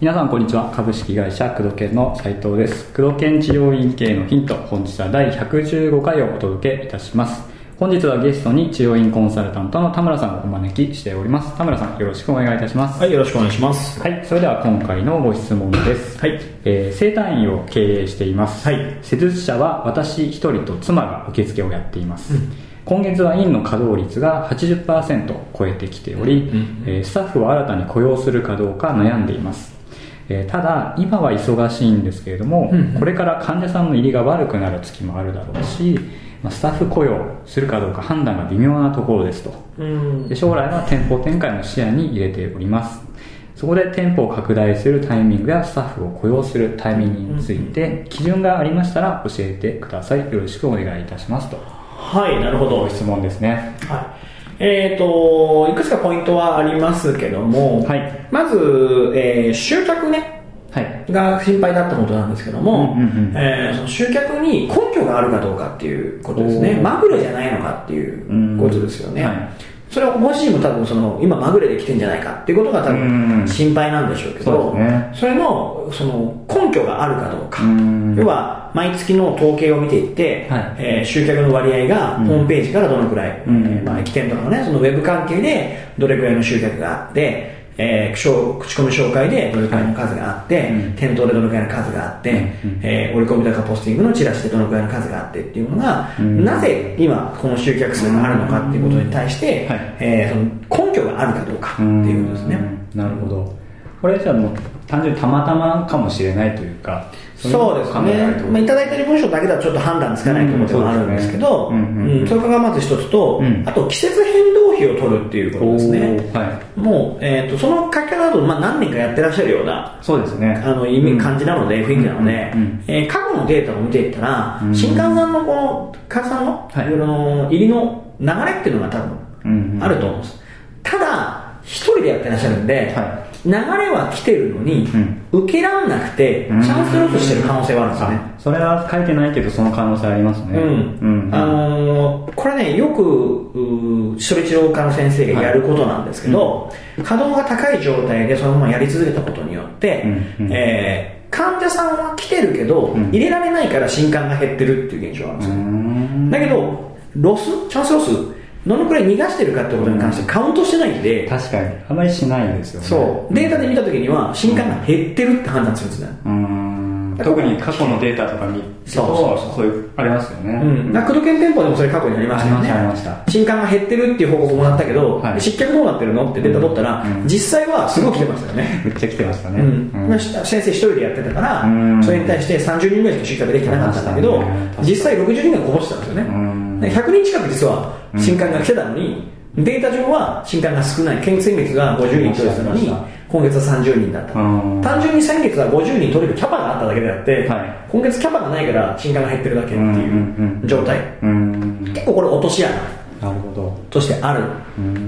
皆さんこんにちは。株式会社工藤研の斉藤です。工藤研治療院系のヒント。本日は第115回をお届けいたします。本日はゲストに治療院コンサルタントの田村さんをお招きしております。田村さんよろしくお願いいたします。はい、よろしくお願いします。はい、それでは今回のご質問です。はい。えー生誕院を経営しています。はい。施術者は私一人と妻が受付をやっています。今月は院の稼働率が80%を超えてきており、うんえースタッフを新たに雇用するかどうか悩んでいます。えーただ、今は忙しいんですけれども、うんこれから患者さんの入りが悪くなる月もあるだろうし、まあスタッフ雇用するかどうか判断が微妙なところですと。うん。で将来は店舗展開も視野に入れております。そこで店舗を拡大するタイミングやスタッフを雇用するタイミングについて基準がありましたら教えてください。よろしくお願いいたしますとはい、なるほど。ご質問ですねはい。えっ、と、いくつかポイントはありますけども、はいまず、えー集客ね、はいが心配だったことなんですけども、その集客に根拠があるかどうかっていうことですね。まぐれじゃないのかっていうことですよね。はいそれはご自身も多分その今まぐれで来てんじゃないかっていうことが多分心配なんでしょうけど、ね。それのその根拠があるかどうか。うん。要は毎月の統計を見ていって、はい。えー集客の割合がうん。ホームページからどのくらい、うん。えーまあ、駅店とかのねそのウェブ関係でどれくらいの集客があって、えー口口コミ紹介でどれくらいの数があって、うん。店頭でどのくらいの数があって、うん。えー折り込みとかポスティングのチラシでどのくらいの数があってっていうのが、うん。なぜ今この集客数があるのかっていうことに対して、はい。えーその根拠があるかどうかっていうことですね。うん。なるほど。これじゃあもう単純にたまたまかもしれないというかそうです。ね。まあ、いただいてる文章だけではちょっと判断つかないところでもあるんですけど、うんそれがまず一つと、うん。あと季節変動費を取るっていうことですね。はい。もう、えー、とその書き方だと、まあ、何年かやってらっしゃるようなそうですね。あの意味、感じなので、雰囲気なので、うんうんえー過去のデータを見ていったら、うん。新幹線のこの、患者さんの、はい。あの入りの流れっていうのが多うんうん分あると思うんです。ただ、一人でやってらっしゃるんで、は流れは来てるのに、う受けらんなくて、チうん。ャンスロスしてる可能性はあるんですよね。あそれは書いてないけどその可能性ありますね。うん。あのーこれね、よく、処理治療科の先生がやることなんですけど、稼働が高い状態でそのままやり続けたことによって、うん。うん。えー患者さんは来てるけど、ん。入れられないから新刊が減ってるっていう現象があるんですうよ。ん。だけど、ロス、チャンスロス、どのくらい逃がしてるかってことに関してカウントしてないんで、確かに。あまりしないですよね。そう、データで見たときには、新刊が減ってるって判断するんですね。うーん特に過去のデータとか見そうそうそう。そういうありますよね。うん。だから工藤研店舗でもそれ過去にありましたよね。ありました新刊が減ってるっていう報告もらったけど、はい。失脚どうなってるのってデータ取ったら、うん。実際はすごい来てましたよね。めっちゃ来てましたね。うん。先生一人でやってたから、うん。それに対して30人ぐらいしか集客できてなかったんだけど実際60人がこぼしてたんですよね。うん。で100人近く実は新刊が来てたのに、データ上は新刊が少ない、検閲率が50人取れてたのに今月は30人だった。うん単純に先月は50人取れるキャパがあっただけであって、はい今月キャパがないから新刊が減ってるだけっていんう状態。うん結構これ落とし穴。なるほど。としてある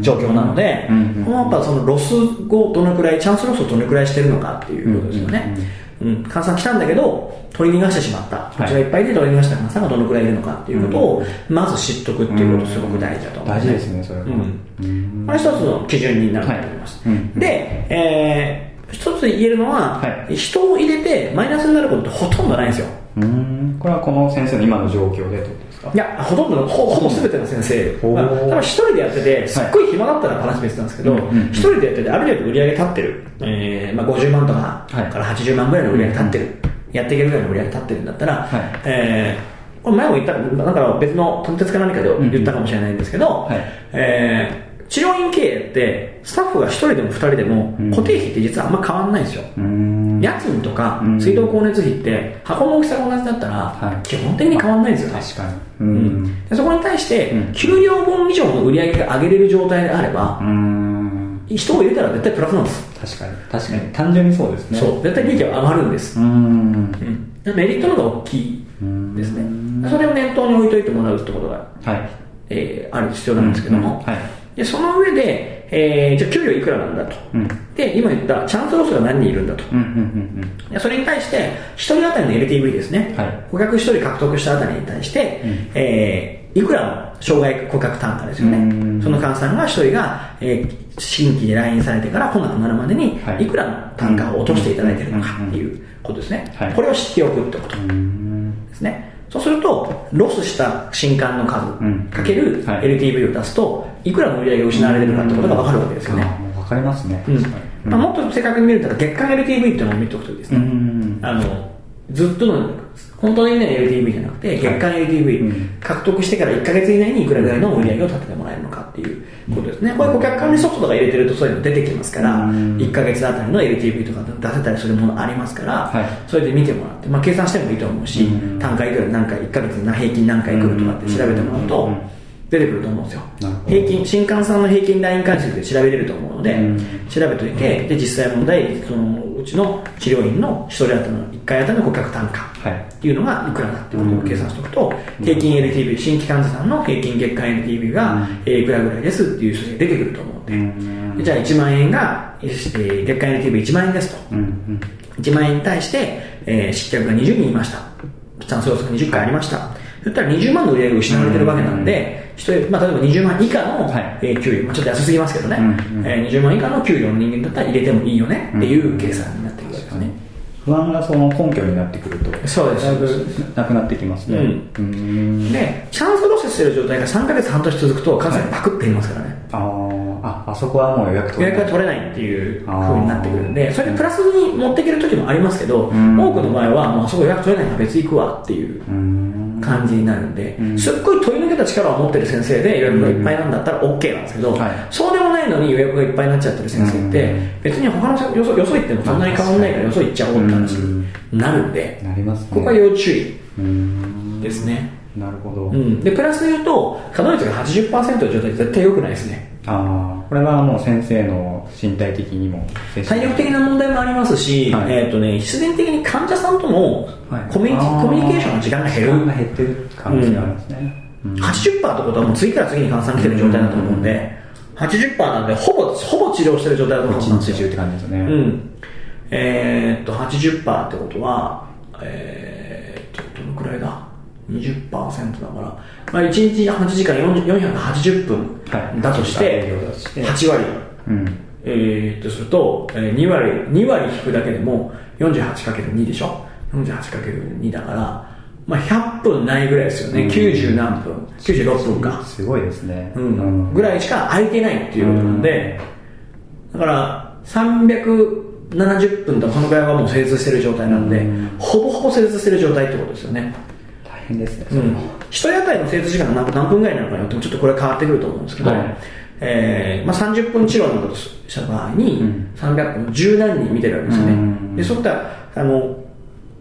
状況なので、うんこのやっぱそのロスをどのくらい、チャンスロスをどのくらいしてるのかっていうことですよね。うん、患者さん。来たんだけど、取り逃がしてしまった。い。うちがいっぱいで取り逃がした患者さんがどのくらいいるのかっていうことを、まず知っとくっていうことすごく大事だと思う、大事ですねそれは。うん。うん。これ一つの基準になると思います。で、えー一つ言えるのは、はい。人を入れてマイナスになることってほとんどないんですよ。うん。これはこの先生の今の状況でってことですか？いや、ほとんどの、ほほぼ全ての先生。ほうが、多分一人でやってて、すっごい暇だったら話別なんですけどうんうんうん、一人でやってて、ある程度売り上げ立ってる、えーまあ、50万とかはい。から80万ぐらいの売り上げ立ってる、やっていけるぐらいの売り上げ立ってるんだったら、はい。えーこれ前も言った、だから別のコンテンツか何かで言ったかもしれないんですけど、はい。えー治療院経営って、スタッフが一人でも二人でもうん。固定費って実はあんま変わんないんですよ。うん。家賃とかうん。水道光熱費って箱の大きさが同じだったらはい。基本的に変わんないんですよ。ね。確かに。ううん。んでそこに対してうん、給料分以上の売り上げが上げれる状態であればう、ん。人を入れたら絶対プラスなんです。確かに。確かに。単純にそうですね。そう。絶対利益は上がるんです。うん。うん。でメリットの方が大きいうんですね。それを念頭に置いといてもらうってことが、はい。えーある必要なんですけども、はいでその上で、えーじゃあ給料いくらなんだと。うんで、今言ったチャンスロスが何人いるんだと。うんうんうんでそれに対して、1人当たりの LTV ですね。はい顧客1人獲得したあたりに対して、うんえーいくらの障害顧客単価ですよねうん。その換算が1人が、えー新規で来院されてから来なくなるまでにはいいくらの単価を落としていただいているのかっていうことですねはい。これを知っておくってことうんですね。そうすると、ロスした新刊の数うん。かけるはい。LTV を出すと、いくらの売り上げが失われてるかってことが分かるわけですよね。分かりますね。まあ、もっと正確に見ると月間 LTV っていうのを見ておくといいですうね。ん。あの、ずっとの、本当の意味での LTV じゃなくて、月間 LTV、うん。獲得してから1ヶ月以内にいくらぐらいの売り上げを立ててもらえるのかことですね。これ顧客管理ソフトとか入れてるとそういうの出てきますから、うん。1ヶ月あたりの LTV とか出せたりするものありますから、はい。それで見てもらって、まあ、計算してもいいと思うし、うん。単価いくら何回、1ヶ月に平均何回来るとかって調べてもらうとうん、出てくると思うんですよ。平均、新幹線の平均ライン回数で調べれると思うので、うん。調べといて、で、実際問題、そのうちの治療院の1人当たりの1回当たりの顧客単価。はい。っていうのがいくらだってことを計算しておくと、平均 LTV、新規患者さんの平均月間 LTV がえーいくらぐらいですっていう数字が出てくると思うので、うんでじゃあ1万円が、えー月間 LTV1 万円ですと。うんうん。1万円に対して、えー、失脚が20人いました。チャンス要素が20回ありました。そしたら20万の売り上げが失われてるわけなんで、一人、まあ、例えば20万以下の、はい。えー給料、まあ、ちょっと安すぎますけどね、うんうん。えー20万以下の給料の人間だったら入れてもいいよねっていう計算になってくるわけですね。不安がその根拠になってくると、そうです。だいぶなくなってきますね。うんん。で、チャンスロスしてる状態が3ヶ月半年続くと、関西パクって減りますからね。あーあ、あそこはもう予約取れない予約が取れないっていう風になってくるんで、それでプラスに持っていける時もありますけど、ん多くの場合は、もうあそこ予約取れないから別に行くわっていううん。感じになるんで、うんすっごい取り抜けた力を持ってる先生で予約がいっぱいなんだったら OK なんですけど、はいそうでもないのに予約がいっぱいになっちゃってる先生って、うん別に他のよそよそ行ってもそんなに変わんないからよそ行っちゃおうって話になるんで、なりますね。ここは要注意うん。ですね。なるほど。うん、でプラスで言うと稼働率が80%の状態絶対良くないですねああ、これはもう先生の身体的にも、体力的な問題もありますし、はい。えーとね、必然的に患者さんとのはいコミュニ,、あー。コミュニケーションの時間が減る。時間が減ってる可能性があるんですね。うん。80%ってことはもう次から次に患者さん来てる状態だと思うんで、80%なんでほぼほぼ治療してる状態だと思うんですよ。一日中って感じですね。うん。えーっと80%ってことはえーっとどのくらいだ？20%だから、まあ、1日8時間480分だとして、8割うん。え、っとすると、えー2割、2割引くだけでも 48×2 でしょ ?48×2 だから、まあ100分ないぐらいですよね。90何分 ?96 分か。すごいですね。うん。ぐらいしか空いてないっていうことなんで、だから370分とかそのぐらいはもう成立してる状態なんで、ほぼほぼ成立してる状態ってことですよね。大変ですね。うん、1人当たりの成立時間が何何分ぐらいなのかによってもちょっとこれ変わってくると思うんですけど、はいえーまあ、30分治療なんだとした場合に、うん300分十何人見てるわけですよね、うんでそういったあの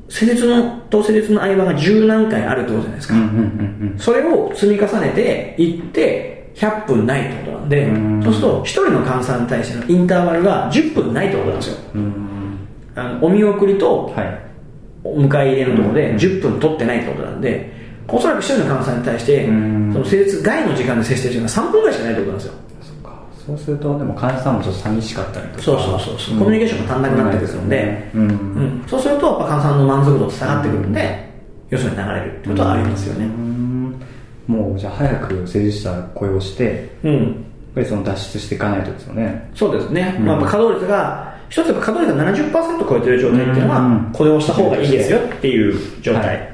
施術のと施術の合間が十何回あるってことじゃないですか、うんうんうんそれを積み重ねていって100分ないってことなんで、うんそうすると1人の患者さんに対してのインターバルが10分ないってことなんですようん。うん。あのお見送りとはい。お迎え入れのところで10分取ってないってことなんで、おそらく一人の患者さんに対して、うんその施術外の時間で接してる時間が3分ぐらいしかないってことなんですよ。そっか。そうすると、でも患者さんもちょっと寂しかったりとか。そうそうそうそうコミュニケーションが足んなくなってくるんでうん。うん、そうすると、やっぱ患者さんの満足度って下がってくるんで、よそに流れるってことはありますよね。うんもうじゃあ早く施術者雇用して、やっうん。ぱりその脱出していかないとですよね。そうですね。うんまあ、稼働率が、一つ稼働率が70%超えてる状態っていうのはうん、雇用した方がいいですよっていう状態っ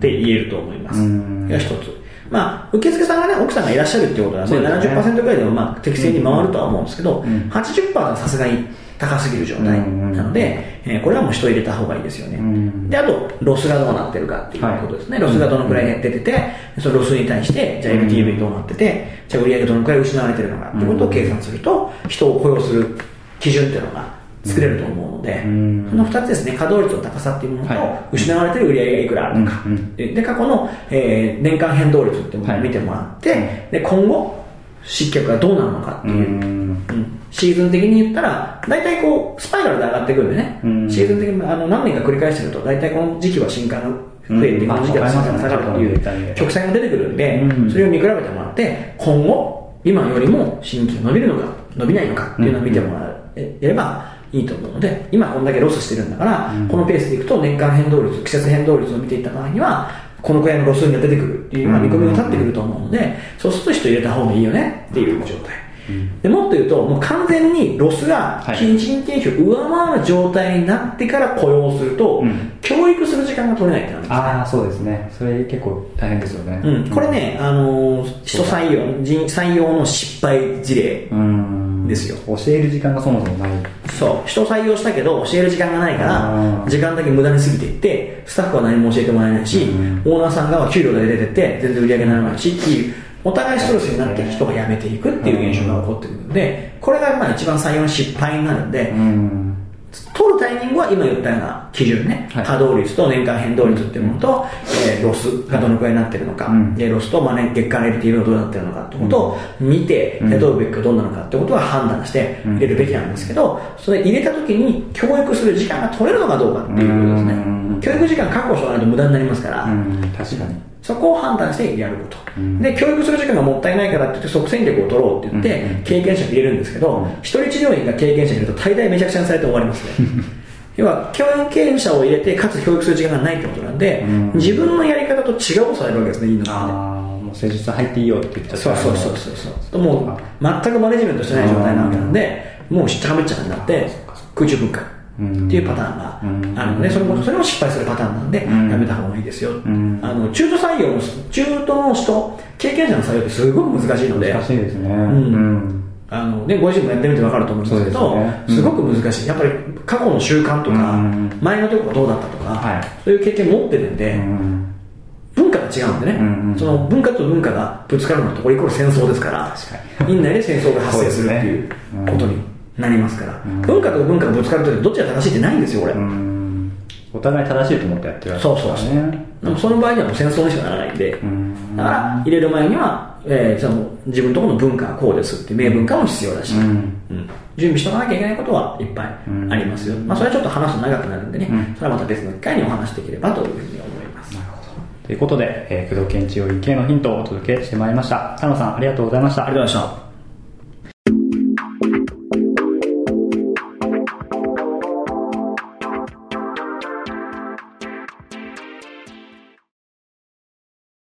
て言えると思います。うん。が一つ。まあ、受付さんがね、奥さんがいらっしゃるっていうことなんで、そうですね70%ぐらいでもまあ適正に回るとは思うんですけど、ん80%はさすがに高すぎる状態なので、えーこれはもう人入れた方がいいですよね。うんで、あと、ロスがどうなってるかっていうことですね。ロスがどのくらい出てて、そのロスに対して、じゃあ LTV どうなってて、じゃあ売上どのくらい失われてるのかっていうことを計算すると、人を雇用する基準っていうのが作れると思うので、うん。その2つですね、稼働率の高さっていうものと、はい。失われてる売上がいくらあるのか、うんうんでで過去の、えー年間変動率っていうものを見てもらって、はいで今後失脚がどうなるのかっていう、うん。うん。シーズン的に言ったら大体こうスパイラルで上がってくるんでね、うん。シーズン的にあの何年か繰り返してると大体この時期は新刊が増えて、うん。この時期は新刊が下がるっていう曲線が出てくるんで、うん。それを見比べてもらって今後今よりも新規が伸びるのか伸びないのかっていうのを見てもらえればいいと思うので今こんだけロスしてるんだから、このペースでいくと年間変動率季節変動率を見ていった場合にはこのくらいのロスが出てくるっていう、まあ、見込みが立ってくると思うので、そうすると人入れた方がいいよねっていう状態。でもっと言うと、もう完全にロスが人件費を上回る状態になってから雇用すると、うん。教育する時間が取れないってなるんですね。ああそうですね。それ結構大変ですよね。うん、これね、あのー人採用人採用の失敗事例。うんですよ。教える時間がそもそもない。そう。人採用したけど教える時間がないからうん時間だけ無駄に過ぎていってスタッフは何も教えてもらえないし、うん。オーナーさん側は給料だけ出てって全然売り上げにならないしっていうお互いストレスになって人が辞めていくっていう現象が起こってくるのでこれがまあ一番採用の失敗になるんで、うん取るタイミングは今言ったような基準ね、はい。稼働率と年間変動率っていうものと、えーロスがどのくらいになってるのか、うん。でロスと、まあね、月間 LTV がどうなってるのかってことを見て、うん。雇うべきかどうなのかってことは判断して入れるべきなんですけど、それ入れた時に教育する時間が取れるのかどうかっていうことですね、うん。教育時間確保しないと無駄になりますから、うん。確かにそこを判断してやること、うん。で教育する時間がもったいないからって言って即戦力を取ろうって言って、うん経験者を入れるんですけど、うん一人治療院が経験者に入れると大概めちゃくちゃにされて終わりますね。要は教員経験者を入れてかつ教育する時間がないってことなんで、うん。自分のやり方と違うをされるわけですねいいのあがねあもう施術入っていいよって言っちゃそうそうそうそうそう。もう全くマネジメントしてない状態なわけなんでもうしゃかめっちゃかになって空中分解っていうパターンがあるのでそれもそれも失敗するパターンなんでうん。やめた方がいいですよ。ん。あの中途採用の中途の人経験者の採用ってすごく難しいので難しいですね。ん。あのね、ご自身もやってみて分かると思うんですけどね。うん。すごく難しい。やっぱり過去の習慣とかうん。前のとこがどうだったとか、はい。そういう経験持ってるんで、うん。文化が違うんでね、うんうんその文化と文化がぶつかるのとこれイコール戦争ですから確院内で戦争が発生するっていうことになりますから、ん。文化と文化がぶつかるときどっちが正しいってないんですよ俺、うん。お互い正しいと思ってやってるわけそうそうそう、ねでもその場合にはもう戦争にしかならないんで、ん。だから入れる前には、えーその自分のところの文化はこうですっていう明文化も必要だし、うん。うん。準備しとかなきゃいけないことはいっぱいありますよ、まあ、それはちょっと話すと長くなるんでね、うん。それはまた別の機会にお話しできればというふうに思います。なるほどということで、えー、工藤健治療院系のヒントをお届けしてまいりました。田野さんありがとうございました。ありがとうございました